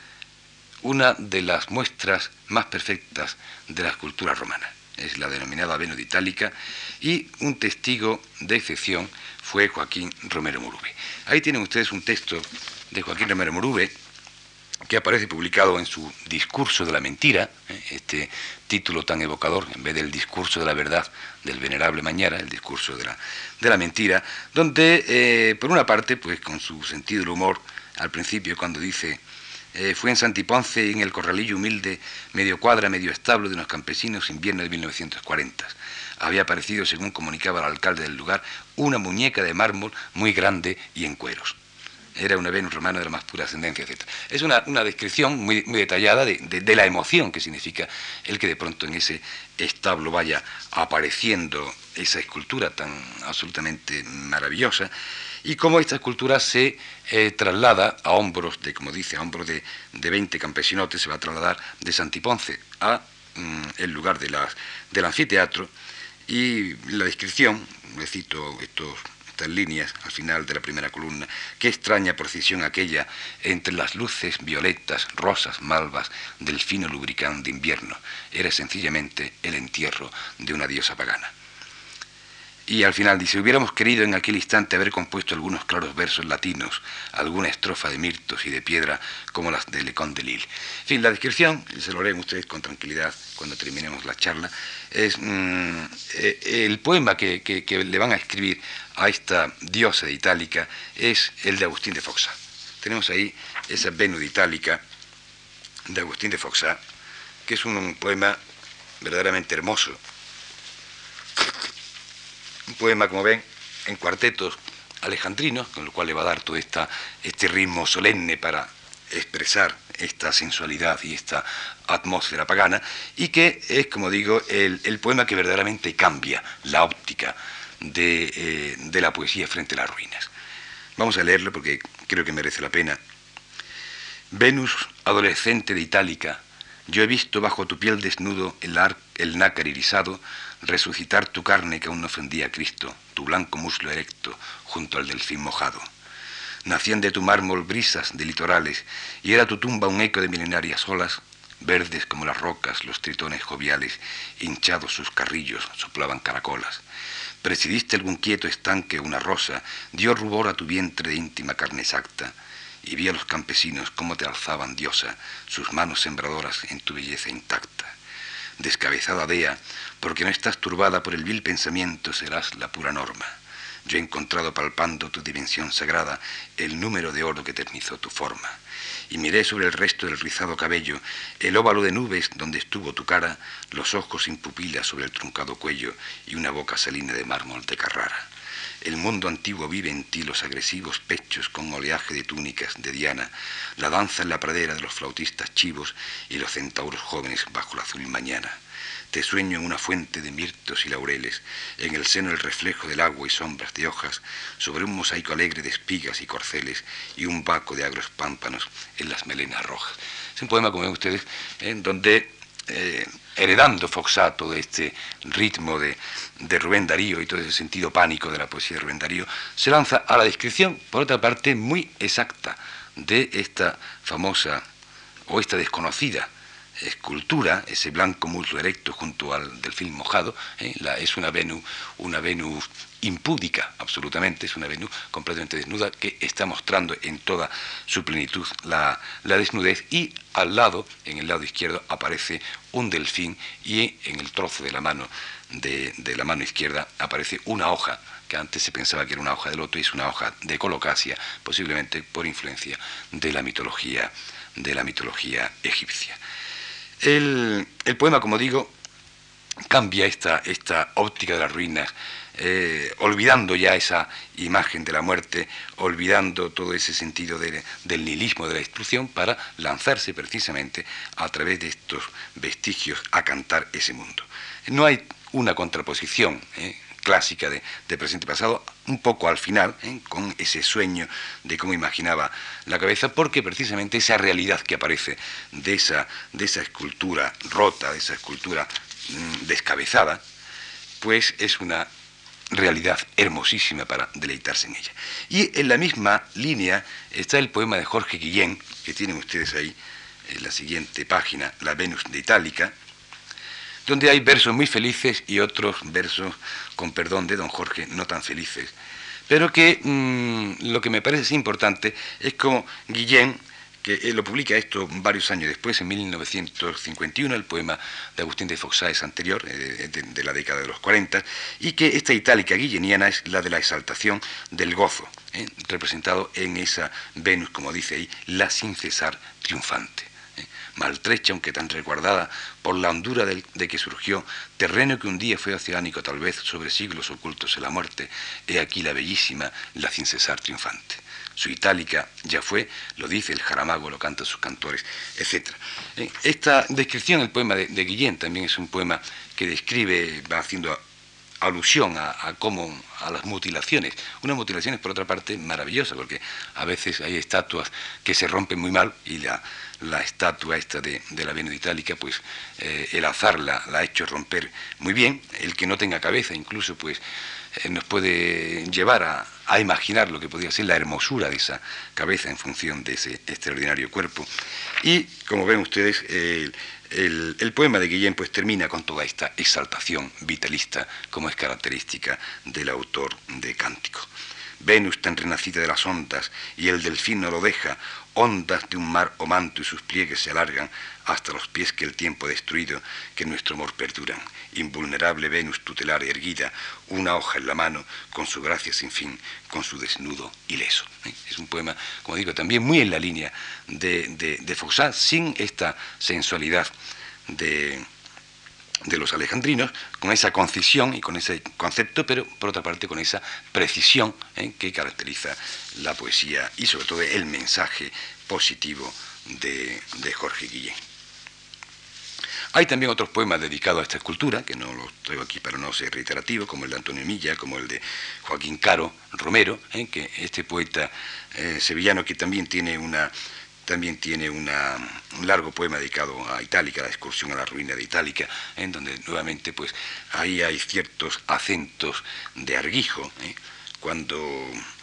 S1: una de las muestras más perfectas de la escultura romana. Es la denominada Venus de Itálica y un testigo de excepción fue Joaquín Romero Murube. Ahí tienen ustedes un texto de Joaquín Romero Murube que aparece publicado en su Discurso de la Mentira, ¿eh? este título tan evocador, en vez del Discurso de la Verdad del Venerable Mañara, el Discurso de la, de la Mentira, donde, eh, por una parte, pues con su sentido del humor, al principio cuando dice, eh, fue en Santiponce, en el corralillo humilde, medio cuadra, medio establo de unos campesinos, invierno de 1940. Había aparecido, según comunicaba el alcalde del lugar, una muñeca de mármol muy grande y en cueros. Era una Venus romana de la más pura ascendencia, etc. Es una, descripción muy, muy detallada de, de, la emoción que significa el que de pronto en ese establo vaya apareciendo esa escultura tan absolutamente maravillosa y cómo esta escultura se eh, traslada a hombros de, como dice, a hombros de, de 20 campesinotes, se va a trasladar de Santiponce a mm, el lugar de del anfiteatro y la descripción, le cito estos, estas líneas al final de la primera columna, qué extraña procesión aquella entre las luces violetas, rosas, malvas del fino lubricante de invierno, era sencillamente el entierro de una diosa pagana. Y al final dice, hubiéramos querido en aquel instante haber compuesto algunos claros versos latinos, alguna estrofa de mirtos y de piedra como las de Lecón de Lille. En fin, la descripción, se lo leen ustedes con tranquilidad cuando terminemos la charla, es mm, eh, el poema que, le van a escribir a esta diosa de Itálica es el de Agustín de Foxa. Tenemos ahí esa Venus de Itálica de Agustín de Foxa, que es un poema verdaderamente hermoso un poema, como ven, en cuartetos alejandrinos, con lo cual le va a dar todo esta, este ritmo solemne para expresar esta sensualidad y esta atmósfera pagana, y que es, como digo, el, poema que verdaderamente cambia la óptica de, eh, de la poesía frente a las ruinas. Vamos a leerlo porque creo que merece la pena. Venus, adolescente de Itálica, yo he visto bajo tu piel desnudo el, el nácar irisado, resucitar tu carne que aún no ofendía a Cristo, tu blanco muslo erecto junto al delfín mojado. Nacían de tu mármol brisas de litorales, y era tu tumba un eco de milenarias olas, verdes como las rocas, los tritones joviales, hinchados sus carrillos, soplaban caracolas. Presidiste algún quieto estanque, una rosa, dio rubor a tu vientre de íntima carne exacta, y vi a los campesinos cómo te alzaban diosa, sus manos sembradoras en tu belleza intacta. Descabezada Dea, porque no estás turbada por el vil pensamiento, serás la pura norma. Yo he encontrado palpando tu dimensión sagrada el número de oro que eternizó tu forma. Y miré sobre el resto del rizado cabello el óvalo de nubes donde estuvo tu cara, los ojos sin pupilas sobre el truncado cuello y una boca salina de mármol de Carrara. El mundo antiguo vive en ti los agresivos pechos con oleaje de túnicas de Diana, la danza en la pradera de los flautistas chivos y los centauros jóvenes bajo la azul mañana. Te sueño en una fuente de mirtos y laureles, en el seno el reflejo del agua y sombras de hojas, sobre un mosaico alegre de espigas y corceles y un vaco de agros pámpanos en las melenas rojas. Es un poema, como ven ustedes, en donde eh, heredando Foxato de este ritmo de, de, Rubén Darío y todo ese sentido pánico de la poesía de Rubén Darío, se lanza a la descripción, por otra parte, muy exacta de esta famosa o esta desconocida escultura, ese blanco muslo erecto junto al delfín mojado, ¿eh? es una Venus, una Venus impúdica, absolutamente, es una Venus completamente desnuda que está mostrando en toda su plenitud la, desnudez y al lado, en el lado izquierdo, aparece un delfín y en el trozo de la mano de, de la mano izquierda aparece una hoja que antes se pensaba que era una hoja de loto y es una hoja de colocasia, posiblemente por influencia de la mitología, de la mitología egipcia. El, poema, como digo, cambia esta, esta óptica de las ruinas, eh, olvidando ya esa imagen de la muerte, olvidando todo ese sentido del nihilismo de la destrucción, para lanzarse precisamente a través de estos vestigios a cantar ese mundo. No hay una contraposición. ¿eh? clásica de, presente y pasado, un poco al final, ¿eh? con ese sueño de cómo imaginaba la cabeza, porque precisamente esa realidad que aparece de esa, de esa escultura rota, de esa escultura mm, descabezada, pues es una realidad hermosísima para deleitarse en ella. Y en la misma línea está el poema de Jorge Guillén, que tienen ustedes ahí en la siguiente página, La Venus de Itálica, donde hay versos muy felices y otros versos, con perdón de don Jorge, no tan felices. Pero que mm, lo que me parece importante es como Guillén que él lo publica esto varios años después, en 1951, el poema de Agustín de Foxá es anterior, eh, de, la década de los 40, y que esta itálica guilleniana es la de la exaltación del gozo, eh, representado en esa Venus, como dice ahí, la sin cesar triunfante eh, maltrecha, aunque tan resguardada por la hondura de que surgió, terreno que un día fue oceánico tal vez sobre siglos ocultos en la muerte, he aquí la bellísima, la sin cesar triunfante su itálica ya fue, lo dice el jaramago, lo cantan sus cantores, etc. Eh, esta descripción, el poema de, Guillén, también es un poema que describe, va haciendo alusión a, cómo a las mutilaciones. Unas mutilaciones, por otra parte, maravillosas, porque a veces hay estatuas que se rompen muy mal y la, estatua esta de, la Venus Itálica, pues eh, el azar la, la, ha hecho romper muy bien. El que no tenga cabeza, incluso, pues eh, nos puede llevar a, imaginar lo que podría ser la hermosura de esa cabeza en función de ese extraordinario cuerpo. Y, como ven ustedes, el, poema de Guillén pues, termina con toda esta exaltación vitalista como es característica del autor de Cántico. Venus tan renacida de las ondas y el delfín no lo deja, ondas de un mar o manto y sus pliegues se alargan hasta los pies que el tiempo ha destruido, que nuestro amor perduran. Invulnerable Venus tutelar erguida, una hoja en la mano, con su gracia sin fin, con su desnudo ileso. ¿eh? Es un poema, como digo, también muy en la línea de, de, de sin esta sensualidad de, de los alejandrinos, con esa concisión y con ese concepto, pero por otra parte con esa precisión ¿eh? que caracteriza la poesía y sobre todo el mensaje positivo de, Jorge Guillén. Hay también otros poemas dedicados a esta escultura, que no los traigo aquí para no ser reiterativo, como el de Antonio Milla, como el de Joaquín Caro Romero, ¿eh? que este poeta eh, sevillano que también tiene una también tiene un largo poema dedicado a Itálica, la excursión a la ruina de Itálica, en donde nuevamente pues ahí hay ciertos acentos de arguijo, ¿eh? cuando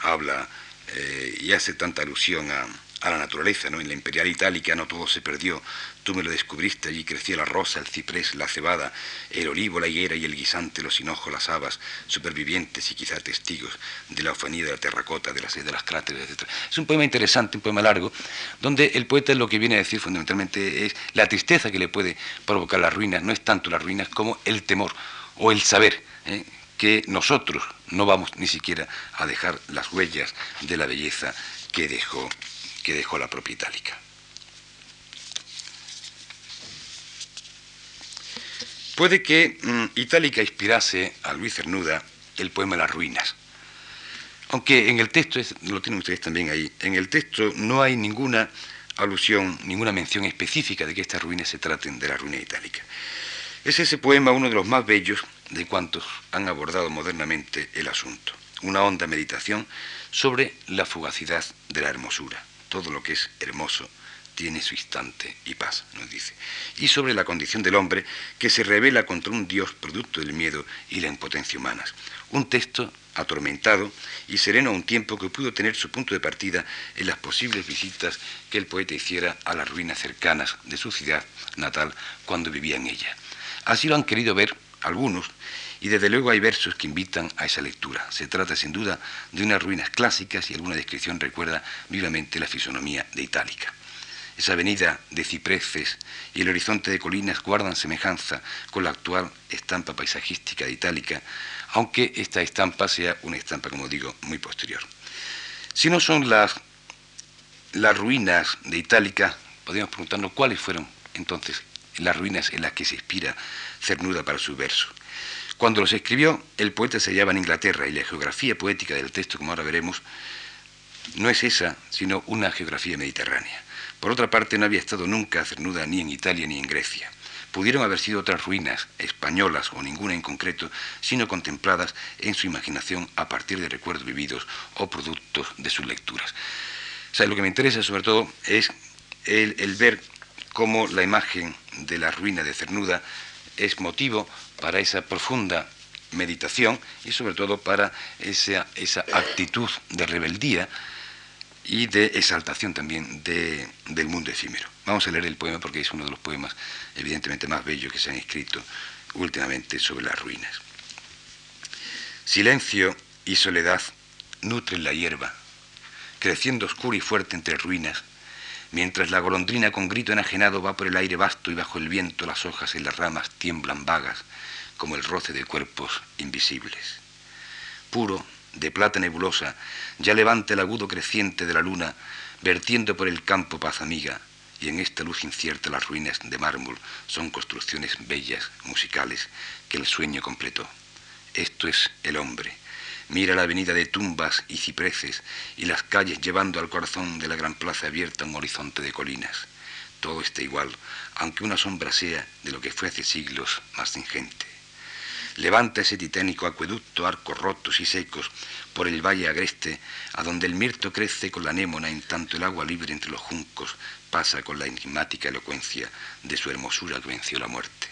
S1: habla eh, y hace tanta alusión a, a la naturaleza, ¿no? En la imperial itálica no todo se perdió. Tú me lo descubriste, allí crecía la rosa, el ciprés, la cebada, el olivo, la higuera y el guisante, los hinojos, las habas, supervivientes y quizá testigos de la ofanía de la terracota, de las de las cráteres, etc. Es un poema interesante, un poema largo, donde el poeta lo que viene a decir fundamentalmente es la tristeza que le puede provocar las ruinas, no es tanto las ruinas como el temor o el saber. ¿eh? que nosotros no vamos ni siquiera a dejar las huellas de la belleza que dejó que dejó la propia Itálica. Puede que mm, Itálica inspirase a Luis Cernuda el poema Las ruinas. Aunque en el texto, lo tienen ustedes también ahí, en el texto no hay ninguna alusión, ninguna mención específica de que estas ruinas se traten de la ruina itálica. Es ese poema uno de los más bellos de cuantos han abordado modernamente el asunto. Una honda meditación sobre la fugacidad de la hermosura todo lo que es hermoso tiene su instante y pasa, nos dice. Y sobre la condición del hombre que se revela contra un Dios producto del miedo y la impotencia humanas. Un texto atormentado y sereno a un tiempo que pudo tener su punto de partida en las posibles visitas que el poeta hiciera a las ruinas cercanas de su ciudad natal cuando vivía en ella. Así lo han querido ver algunos y desde luego hay versos que invitan a esa lectura. Se trata sin duda de unas ruinas clásicas y alguna descripción recuerda vivamente la fisonomía de Itálica. Esa avenida de cipreses y el horizonte de colinas guardan semejanza con la actual estampa paisajística de Itálica, aunque esta estampa sea una estampa, como digo, muy posterior. Si no son las, las ruinas de Itálica, podríamos preguntarnos cuáles fueron entonces las ruinas en las que se inspira Cernuda para su verso. Cuando los escribió, el poeta se hallaba en Inglaterra y la geografía poética del texto, como ahora veremos, no es esa, sino una geografía mediterránea. Por otra parte, no había estado nunca cernuda ni en Italia ni en Grecia. Pudieron haber sido otras ruinas, españolas o ninguna en concreto, sino contempladas en su imaginación a partir de recuerdos vividos o productos de sus lecturas. O sea, lo que me interesa sobre todo es el, el ver cómo la imagen de la ruina de Cernuda es motivo para esa profunda meditación y sobre todo para esa, esa actitud de rebeldía y de exaltación también del mundo efímero. Vamos a leer el poema porque es uno de los poemas evidentemente más bellos que se han escrito últimamente sobre las ruinas. Silencio y soledad nutren la hierba, creciendo oscura y fuerte entre ruinas, mientras la golondrina con grito enajenado va por el aire vasto y bajo el viento las hojas y las ramas tiemblan vagas como el roce de cuerpos invisibles. Puro, de plata nebulosa, ya levanta el agudo creciente de la luna, vertiendo por el campo paz amiga, y en esta luz incierta las ruinas de mármol son construcciones bellas, musicales, que el sueño completó. Esto es el hombre. Mira la avenida de tumbas y cipreses y las calles llevando al corazón de la gran plaza abierta un horizonte de colinas. Todo está igual, aunque una sombra sea de lo que fue hace siglos más ingente. Levanta ese titánico acueducto, arcos rotos y secos, por el valle agreste, a donde el mirto crece con la anémona, en tanto el agua libre entre los juncos pasa con la enigmática elocuencia de su hermosura que venció la muerte.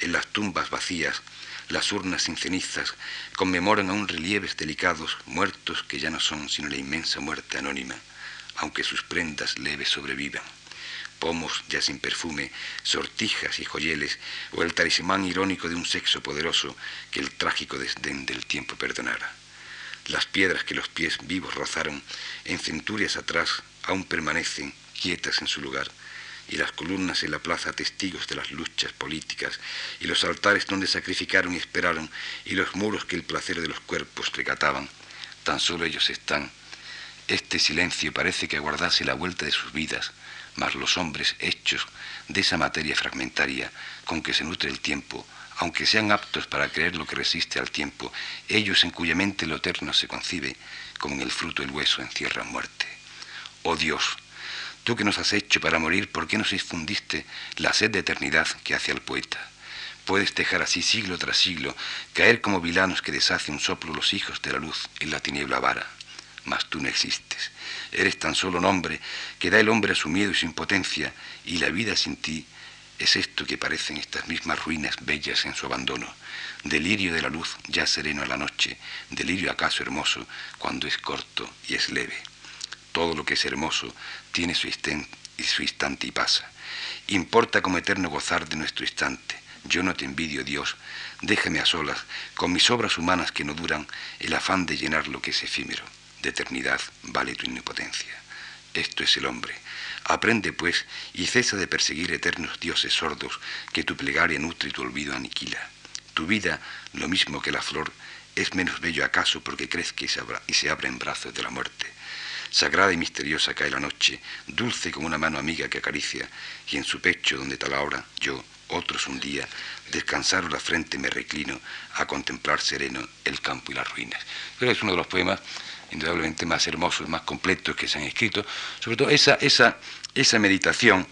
S1: En las tumbas vacías, las urnas sin cenizas conmemoran aún relieves delicados, muertos que ya no son sino la inmensa muerte anónima, aunque sus prendas leves sobrevivan pomos ya sin perfume, sortijas y joyeles, o el talismán irónico de un sexo poderoso que el trágico desdén del tiempo perdonara. Las piedras que los pies vivos rozaron en centurias atrás aún permanecen quietas en su lugar, y las columnas en la plaza testigos de las luchas políticas, y los altares donde sacrificaron y esperaron, y los muros que el placer de los cuerpos recataban, tan solo ellos están. Este silencio parece que aguardase la vuelta de sus vidas, mas los hombres hechos de esa materia fragmentaria con que se nutre el tiempo, aunque sean aptos para creer lo que resiste al tiempo, ellos en cuya mente lo eterno se concibe, como en el fruto el hueso encierra muerte. Oh Dios, tú que nos has hecho para morir, ¿por qué nos infundiste la sed de eternidad que hace al poeta? Puedes dejar así siglo tras siglo, caer como vilanos que deshace un soplo los hijos de la luz en la tiniebla vara, mas tú no existes. Eres tan solo un hombre que da el hombre a su miedo y su impotencia, y la vida sin ti es esto que parecen estas mismas ruinas bellas en su abandono. Delirio de la luz ya sereno a la noche, delirio acaso hermoso cuando es corto y es leve. Todo lo que es hermoso tiene su, instante y pasa. Importa como eterno gozar de nuestro instante. Yo no te envidio, Dios. Déjame a solas, con mis obras humanas que no duran, el afán de llenar lo que es efímero de eternidad vale tu omnipotencia. Esto es el hombre. Aprende, pues, y cesa de perseguir eternos dioses sordos que tu plegaria nutre y tu olvido aniquila. Tu vida, lo mismo que la flor, es menos bello acaso porque crezca y se abra, y se abre en brazos de la muerte. Sagrada y misteriosa cae la noche, dulce como una mano amiga que acaricia, y en su pecho, donde tal hora, yo, otros un día, descansar la frente me reclino a contemplar sereno el campo y las ruinas. Pero es uno de los poemas indudablemente más hermosos, más completos que se han escrito, sobre todo esa, esa, esa meditación,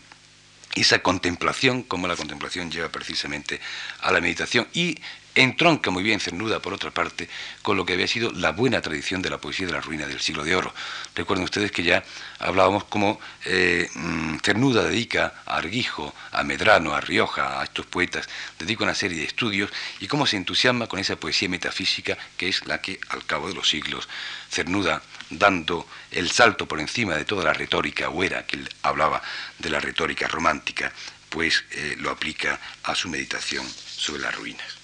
S1: esa contemplación, como la contemplación lleva precisamente a la meditación y entronca muy bien Cernuda, por otra parte, con lo que había sido la buena tradición de la poesía de la ruina del siglo de oro. Recuerden ustedes que ya hablábamos cómo eh, mm, Cernuda dedica a Arguijo, a Medrano, a Rioja, a estos poetas, dedica una serie de estudios y cómo se entusiasma con esa poesía metafísica que es la que, al cabo de los siglos, Cernuda, dando el salto por encima de toda la retórica huera, que él hablaba de la retórica romántica, pues eh, lo aplica a su meditación sobre las ruinas.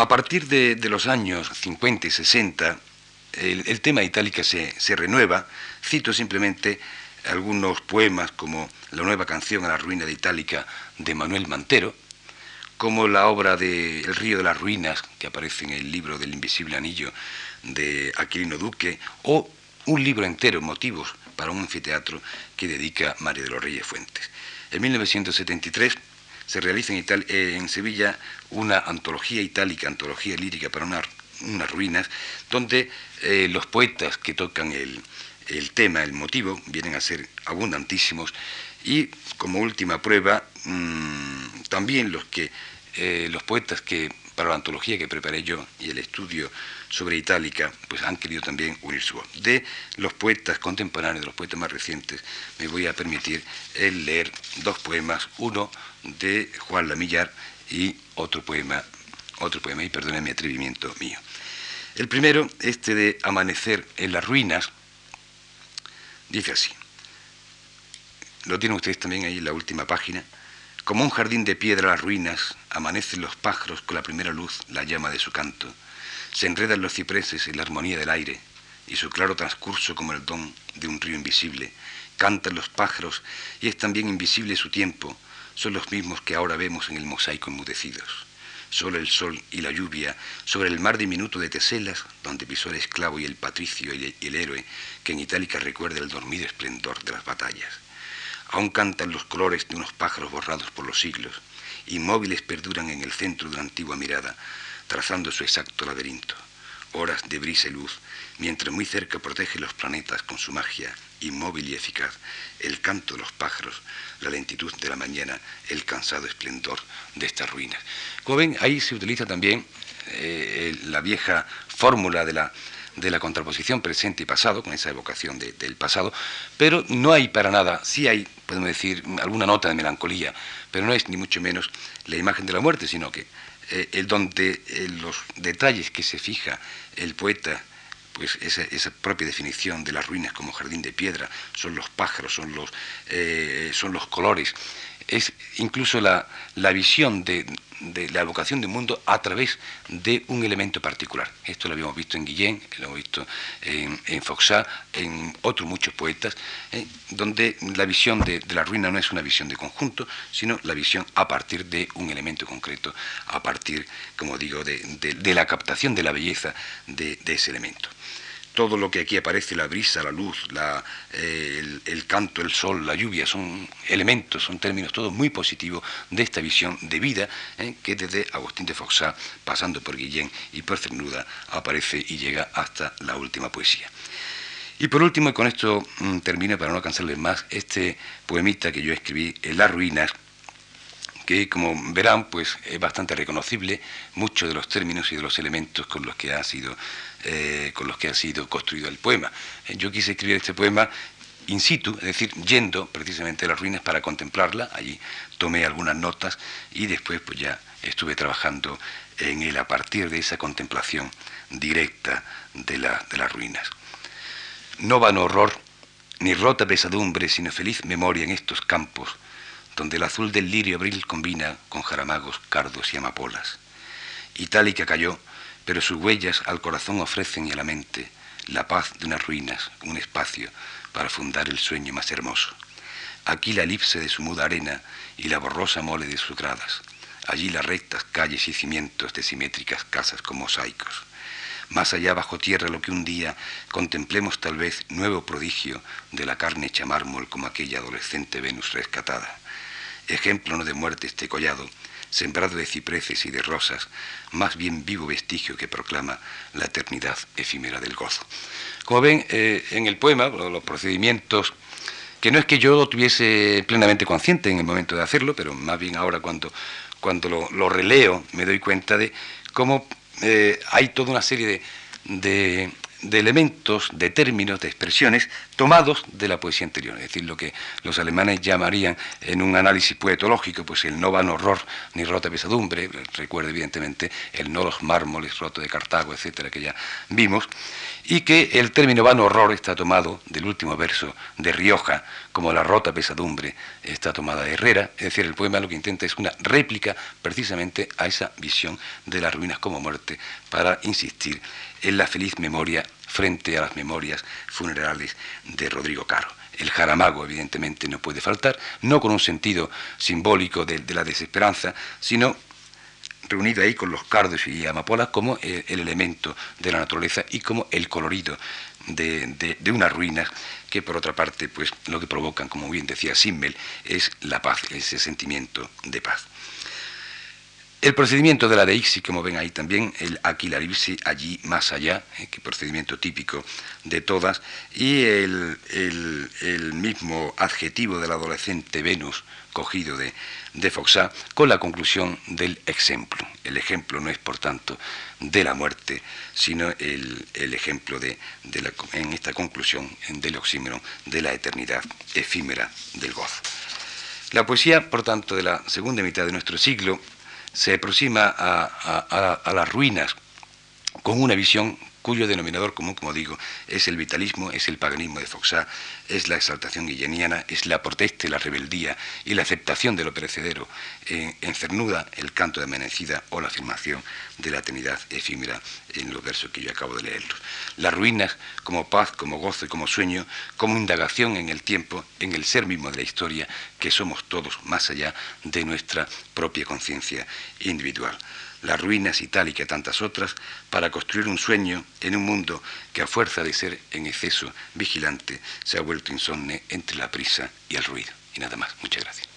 S1: A partir de, los años 50 y 60, el, tema itálica se, renueva. Cito simplemente algunos poemas como La nueva canción a la ruina de Itálica de Manuel Mantero, como la obra de El río de las ruinas, que aparece en el libro del invisible anillo de Aquilino Duque, o un libro entero, Motivos para un anfiteatro, que dedica María de los Reyes Fuentes. En 1973 se realiza en, eh, en Sevilla una antología itálica, antología lírica para unas ruinas, donde eh, los poetas que tocan el, tema, el motivo, vienen a ser abundantísimos y como última prueba, mm, también los, que, eh, los poetas que para la antología que preparé yo y el estudio sobre Itálica, pues han querido también unir su voz. De los poetas contemporáneos, de los poetas más recientes, me voy a permitir el leer dos poemas, uno de Juan Lamillar y otro poema, otro poema, y perdone mi atrevimiento mío. El primero, este de Amanecer en las ruinas, dice así. Lo tienen ustedes también ahí en la última página. Como un jardín de piedra las ruinas, amanecen los pájaros con la primera luz, la llama de su canto. Se enredan los cipreses en la armonía del aire, y su claro transcurso como el don de un río invisible. Cantan los pájaros, y es también invisible su tiempo, son los mismos que ahora vemos en el mosaico enmudecidos. Solo el sol y la lluvia, sobre el mar diminuto de Teselas, donde pisó el esclavo y el patricio y el héroe, que en Itálica recuerda el dormido esplendor de las batallas. Aún cantan los colores de unos pájaros borrados por los siglos, inmóviles perduran en el centro de una antigua mirada, trazando su exacto laberinto. Horas de brisa y luz, mientras muy cerca protege los planetas con su magia inmóvil y eficaz, el canto de los pájaros, la lentitud de la mañana, el cansado esplendor de estas ruinas. Como ven, ahí se utiliza también eh, la vieja fórmula de la, de la contraposición presente y pasado, con esa evocación del pasado, pero no hay para nada, sí hay, podemos decir, alguna nota de melancolía, pero no es ni mucho menos la imagen de la muerte, sino que eh, el donde eh, los detalles que se fija el poeta pues esa, propia definición de las ruinas como jardín de piedra, son los pájaros, son los, eh, son los colores, es incluso la, visión de, la evocación del mundo a través de un elemento particular. Esto lo habíamos visto en Guillén, lo hemos visto en, en en otros muchos poetas, eh, donde la visión de, la ruina no es una visión de conjunto, sino la visión a partir de un elemento concreto, a partir, como digo, de, la captación de la belleza de ese elemento todo lo que aquí aparece, la brisa, la luz, eh, el, canto, el sol, la lluvia, son elementos, son términos todos muy positivos de esta visión de vida eh, que desde Agustín de Foxá, pasando por Guillén y por Cernuda, aparece y llega hasta la última poesía. Y por último, y con esto mm, termino para no cansarles más, este poemita que yo escribí, Las Ruinas, que como verán, pues es bastante reconocible muchos de los términos y de los elementos con los que ha sido, eh, con los que ha sido construido el poema. Eh, yo quise escribir este poema in situ, es decir, yendo precisamente a las ruinas para contemplarla, allí tomé algunas notas y después pues ya estuve trabajando en él a partir de esa contemplación directa de, de las ruinas. No van horror, ni rota pesadumbre, sino feliz memoria en estos campos, donde el azul del lirio abril combina con jaramagos, cardos y amapolas. Itálica cayó, pero sus huellas al corazón ofrecen y a la mente la paz de unas ruinas, un espacio para fundar el sueño más hermoso. Aquí la elipse de su muda arena y la borrosa mole de sus gradas. Allí las rectas calles y cimientos de simétricas casas con mosaicos. Más allá bajo tierra lo que un día contemplemos tal vez nuevo prodigio de la carne hecha mármol como aquella adolescente Venus rescatada ejemplo no de muerte este collado, sembrado de cipreses y de rosas, más bien vivo vestigio que proclama la eternidad efímera del gozo. Como ven, eh, en el poema, los procedimientos, que no es que yo lo tuviese plenamente consciente en el momento de hacerlo, pero más bien ahora cuando, cuando lo, releo me doy cuenta de cómo eh, hay toda una serie de elementos, de términos, de expresiones tomados de la poesía anterior, es decir, lo que los alemanes llamarían en un análisis poetológico, pues el no van horror ni rota pesadumbre, recuerde evidentemente el no los mármoles roto de Cartago, etcétera, que ya vimos, y que el término van horror está tomado del último verso de Rioja, como la rota pesadumbre está tomada de Herrera, es decir, el poema lo que intenta es una réplica precisamente a esa visión de las ruinas como muerte, para insistir en la feliz memoria frente a las memorias funerales de Rodrigo Caro. El jaramago, evidentemente, no puede faltar, no con un sentido simbólico de, la desesperanza, sino reunido ahí con los cardos y amapolas como el, elemento de la naturaleza y como el colorido de, de, unas ruinas que por otra parte pues lo que provocan, como bien decía Simmel, es la paz, ese sentimiento de paz. El procedimiento de la deixi, como ven ahí también, el aquilaribsi allí más allá, eh, que procedimiento típico de todas, y el, mismo adjetivo del adolescente Venus cogido de, de Foxá, con la conclusión del ejemplo. El ejemplo no es, por tanto, de la muerte, sino el, ejemplo de, la, en esta conclusión del oxímero de la eternidad efímera del gozo. La poesía, por tanto, de la segunda mitad de nuestro siglo, se aproxima a, las ruinas con una visión cuyo denominador común, como digo, es el vitalismo, es el paganismo de Foxá, es la exaltación guilleniana, es la protesta y la rebeldía y la aceptación de lo perecedero en, en Cernuda, el canto de Menecida o la afirmación de la eternidad efímera en los versos que yo acabo de leerlos. Las ruinas como paz, como gozo y como sueño, como indagación en el tiempo, en el ser mismo de la historia, que somos todos más allá de nuestra propia conciencia individual las ruinas y tal y que tantas otras, para construir un sueño en un mundo que a fuerza de ser en exceso vigilante se ha vuelto insomne entre la prisa y el ruido. Y nada más. Muchas gracias.